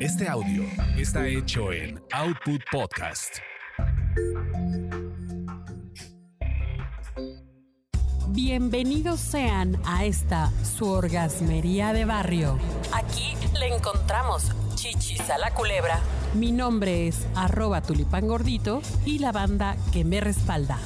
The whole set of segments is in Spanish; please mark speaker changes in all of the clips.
Speaker 1: Este audio está hecho en Output Podcast.
Speaker 2: Bienvenidos sean a esta su orgasmería de barrio. Aquí le encontramos chichis a la culebra. Mi nombre es arroba tulipán gordito y la banda que me respalda.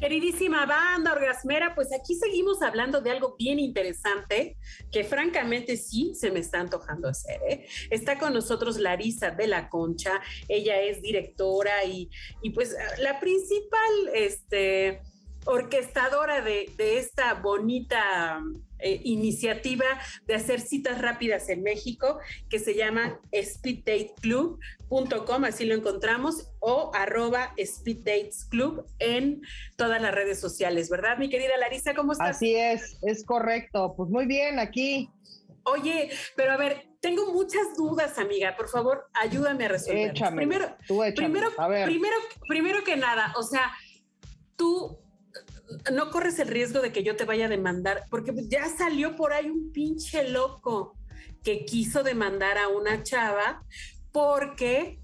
Speaker 2: Queridísima banda orgasmera, pues aquí seguimos hablando de algo bien interesante que francamente sí se me está antojando hacer. ¿eh? Está con nosotros Larisa de la Concha, ella es directora y, y pues la principal este, orquestadora de, de esta bonita eh, iniciativa de hacer citas rápidas en México que se llama speeddateclub.com, así lo encontramos, o arroba speeddatesclub en todas las redes sociales, ¿verdad? Mi querida Larisa, ¿cómo estás?
Speaker 3: Así es, es correcto. Pues muy bien, aquí.
Speaker 2: Oye, pero a ver, tengo muchas dudas, amiga. Por favor, ayúdame a resolver.
Speaker 3: Primero, primero,
Speaker 2: primero, primero que nada, o sea, tú no corres el riesgo de que yo te vaya a demandar, porque ya salió por ahí un pinche loco que quiso demandar a una chava porque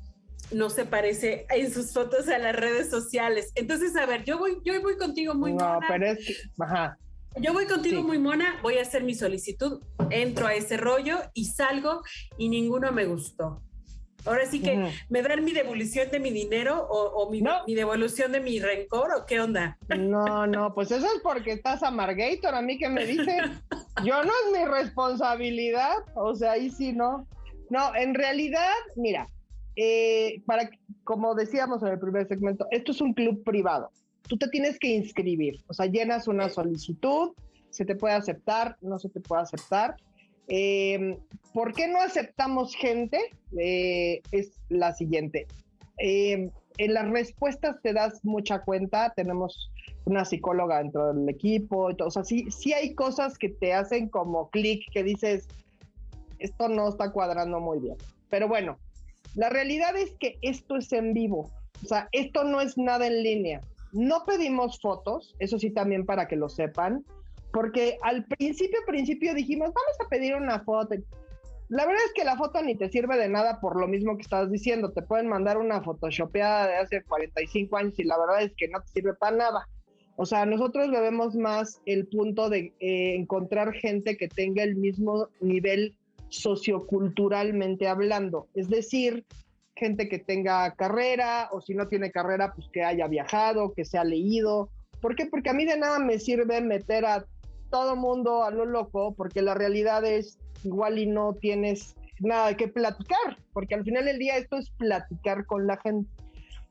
Speaker 2: no se parece en sus fotos a las redes sociales. Entonces, a ver, yo voy, yo voy contigo muy no,
Speaker 3: pero es que, ajá.
Speaker 2: Yo voy contigo muy mona, voy a hacer mi solicitud, entro a ese rollo y salgo y ninguno me gustó. Ahora sí que, ¿me dan mi devolución de mi dinero o, mi, devolución de mi rencor o qué onda?
Speaker 3: No, no, pues eso es porque estás amargator, a mí que me dice, yo no es mi responsabilidad, o sea, ahí sí no. No, en realidad, mira, eh, para como decíamos en el primer segmento, esto es un club privado. Tú te tienes que inscribir, o sea, llenas una solicitud, se te puede aceptar, no se te puede aceptar eh, ¿Por qué no aceptamos gente? Eh, es la siguiente. Eh, en las respuestas te das mucha cuenta, tenemos una psicóloga dentro del equipo, o sea, sí, sí hay cosas que te hacen como clic, que dices, esto no está cuadrando muy bien. Pero bueno, la realidad es que esto es en vivo, o sea, esto no es nada en línea. No pedimos fotos, eso sí también para que lo sepan porque al principio, principio dijimos, vamos a pedir una foto. La verdad es que la foto ni te sirve de nada por lo mismo que estás diciendo. Te pueden mandar una photoshopeada de hace 45 años y la verdad es que no te sirve para nada. O sea, nosotros le vemos más el punto de eh, encontrar gente que tenga el mismo nivel socioculturalmente hablando. Es decir, gente que tenga carrera o si no tiene carrera, pues que haya viajado, que se ha leído. ¿Por qué? Porque a mí de nada me sirve meter a todo mundo a lo loco, porque la realidad es igual y no tienes nada que platicar, porque al final del día esto es platicar con la gente.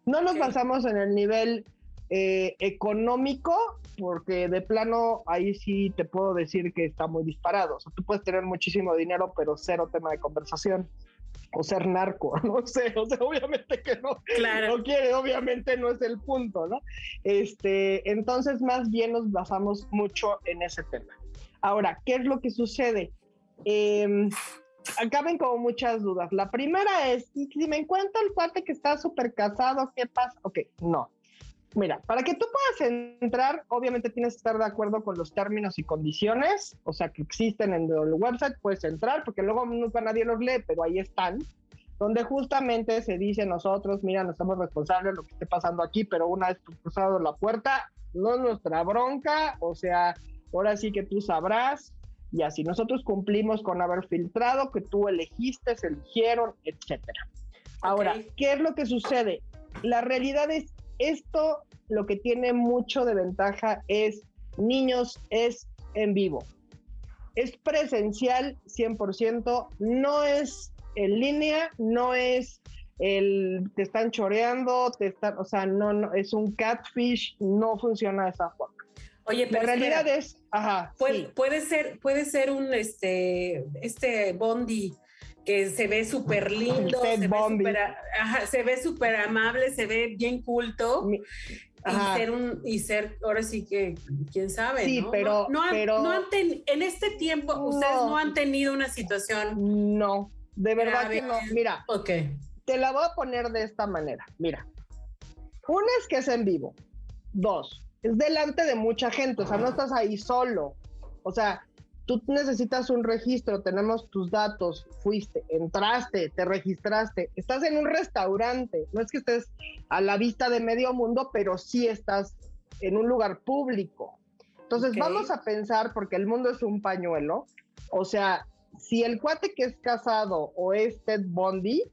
Speaker 3: No nos basamos en el nivel eh, económico, porque de plano ahí sí te puedo decir que está muy disparado. O sea, tú puedes tener muchísimo dinero, pero cero tema de conversación o ser narco, no sé, o sea, obviamente que no,
Speaker 2: claro.
Speaker 3: no quiere, obviamente no es el punto, ¿no? Este, entonces más bien nos basamos mucho en ese tema. Ahora, ¿qué es lo que sucede? Eh, acaben como muchas dudas. La primera es, si me encuentro el cuate que está súper casado, ¿qué pasa? Ok, no. Mira, para que tú puedas entrar, obviamente tienes que estar de acuerdo con los términos y condiciones, o sea, que existen en el website, puedes entrar, porque luego nunca nadie los lee, pero ahí están, donde justamente se dice nosotros, mira, no estamos responsables de lo que esté pasando aquí, pero una vez cruzado la puerta, no es nuestra bronca, o sea, ahora sí que tú sabrás, y así nosotros cumplimos con haber filtrado, que tú elegiste, se eligieron, etcétera. Ahora, ¿qué es lo que sucede? La realidad es esto lo que tiene mucho de ventaja es, niños, es en vivo. Es presencial 100%, no es en línea, no es el te están choreando, te están, o sea, no, no es un catfish, no funciona de esa forma.
Speaker 2: Oye, pero
Speaker 3: la realidad es, ajá,
Speaker 2: puede, puede ser, puede ser un este, este Bondi que se ve súper lindo, se ve súper amable, se ve bien culto. Y ser, un, y ser, ahora sí que, quién sabe.
Speaker 3: Sí, pero,
Speaker 2: no,
Speaker 3: pero
Speaker 2: no han en este tiempo, ustedes no han tenido una situación.
Speaker 3: No, de verdad que no. Mira,
Speaker 2: okay.
Speaker 3: te la voy a poner de esta manera. Mira, una es que es en vivo. Dos, es delante de mucha gente, o sea, no estás ahí solo. O sea, tú necesitas un registro, tenemos tus datos, fuiste, entraste, te registraste, estás en un restaurante, no es que estés a la vista de medio mundo, pero sí estás en un lugar público. Entonces vamos a pensar, porque el mundo es un pañuelo, o sea, si el cuate que es casado o es Ted Bundy,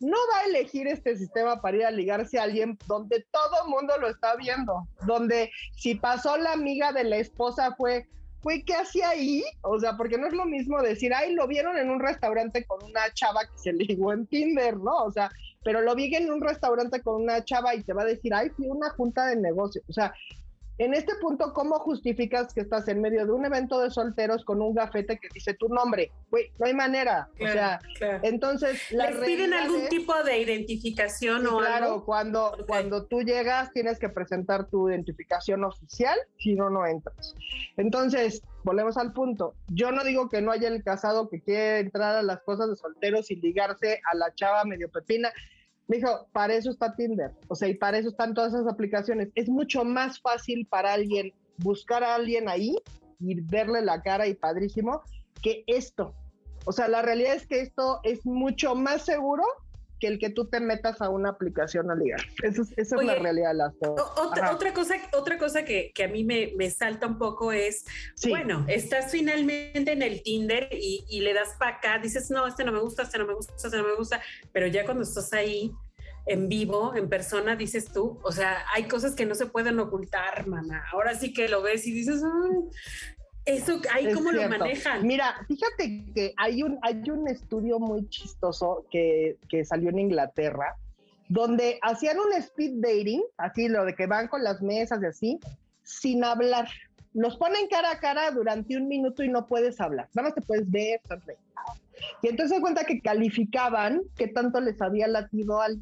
Speaker 3: no va a elegir este sistema para ir a ligarse a alguien donde todo el mundo lo está viendo, donde si pasó la amiga de la esposa fue, fue ¿qué hacía ahí? O sea, porque no es lo mismo decir, ay, lo vieron en un restaurante con una chava que se ligó en Tinder, ¿no? O sea, pero lo vi en un restaurante con una chava y te va a decir, ay, fui una junta de negocio. O sea, en este punto, ¿cómo justificas que estás en medio de un evento de solteros con un gafete que dice tu nombre? Güey, no hay manera. o sea, entonces...
Speaker 2: ¿Les piden algún tipo de identificación o
Speaker 3: claro,
Speaker 2: algo?
Speaker 3: cuando, cuando tú llegas tienes que presentar tu identificación oficial, si no, no entras. Entonces, volvemos al punto. Yo no digo que no haya el casado que quiere entrar a las cosas de solteros y ligarse a la chava medio pepina. Me dijo, para eso está Tinder, o sea, y para eso están todas esas aplicaciones. Es mucho más fácil para alguien buscar a alguien ahí y verle la cara y padrísimo que esto. O sea, la realidad es que esto es mucho más seguro que el que tú te metas a una aplicación a ligar. Eso es, esa es la realidad de las cosas.
Speaker 2: Otra, otra, cosa, otra cosa que, que a mí me, me, salta un poco es, bueno, estás finalmente en el Tinder y, y le das para acá, dices, no, este no me gusta, este no me gusta, este no me gusta, pero ya cuando estás ahí en vivo, en persona, dices tú, o sea, hay cosas que no se pueden ocultar, mana. Ahora sí que lo ves y dices, eso, ahí cómo lo manejan.
Speaker 3: Mira, fíjate que hay un, hay un estudio muy chistoso que, que salió en Inglaterra, donde hacían un speed dating, así lo de que van con las mesas y así, sin hablar. Los ponen cara a cara durante un minuto y no puedes hablar. Nada más te puedes ver, Y entonces se cuenta que calificaban qué tanto les había latido al.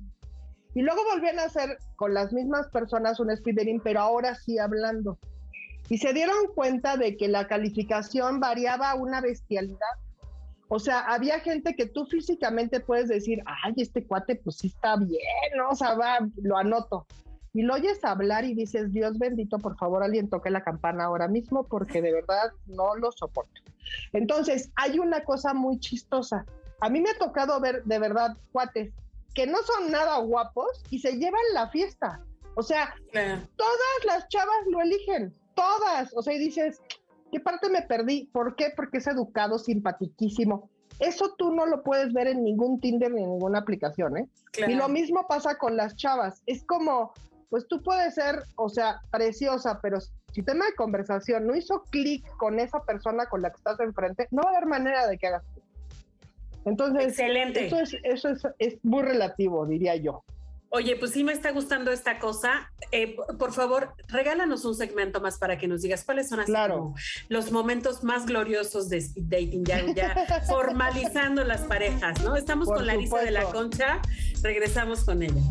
Speaker 3: Y luego volvían a hacer con las mismas personas un speed dating, pero ahora sí hablando y se dieron cuenta de que la calificación variaba una bestialidad. O sea, había gente que tú físicamente puedes decir, ay, este cuate pues sí está bien, ¿no? O sea, va, lo anoto. Y lo oyes hablar y dices, Dios bendito, por favor, alguien toque la campana ahora mismo porque de verdad no lo soporto. Entonces, hay una cosa muy chistosa. A mí me ha tocado ver de verdad cuates que no son nada guapos y se llevan la fiesta. O sea, todas las chavas lo eligen todas. O sea, y dices, ¿qué parte me perdí? ¿Por qué? Porque es educado, simpatiquísimo. Eso tú no lo puedes ver en ningún Tinder ni en ninguna aplicación, ¿eh? Y lo mismo pasa con las chavas. Es como, pues tú puedes ser, o sea, preciosa, pero si tema de conversación no hizo clic con esa persona con la que estás enfrente, no va a haber manera de que hagas. Entonces,
Speaker 2: Excelente.
Speaker 3: eso, es, eso es, es muy relativo, diría yo.
Speaker 2: Oye, pues sí me está gustando esta cosa. Eh, por favor, regálanos un segmento más para que nos digas cuáles son así los momentos más gloriosos de speed dating, ya, formalizando las parejas, ¿no? Estamos con Larisa de la Concha, regresamos con ella.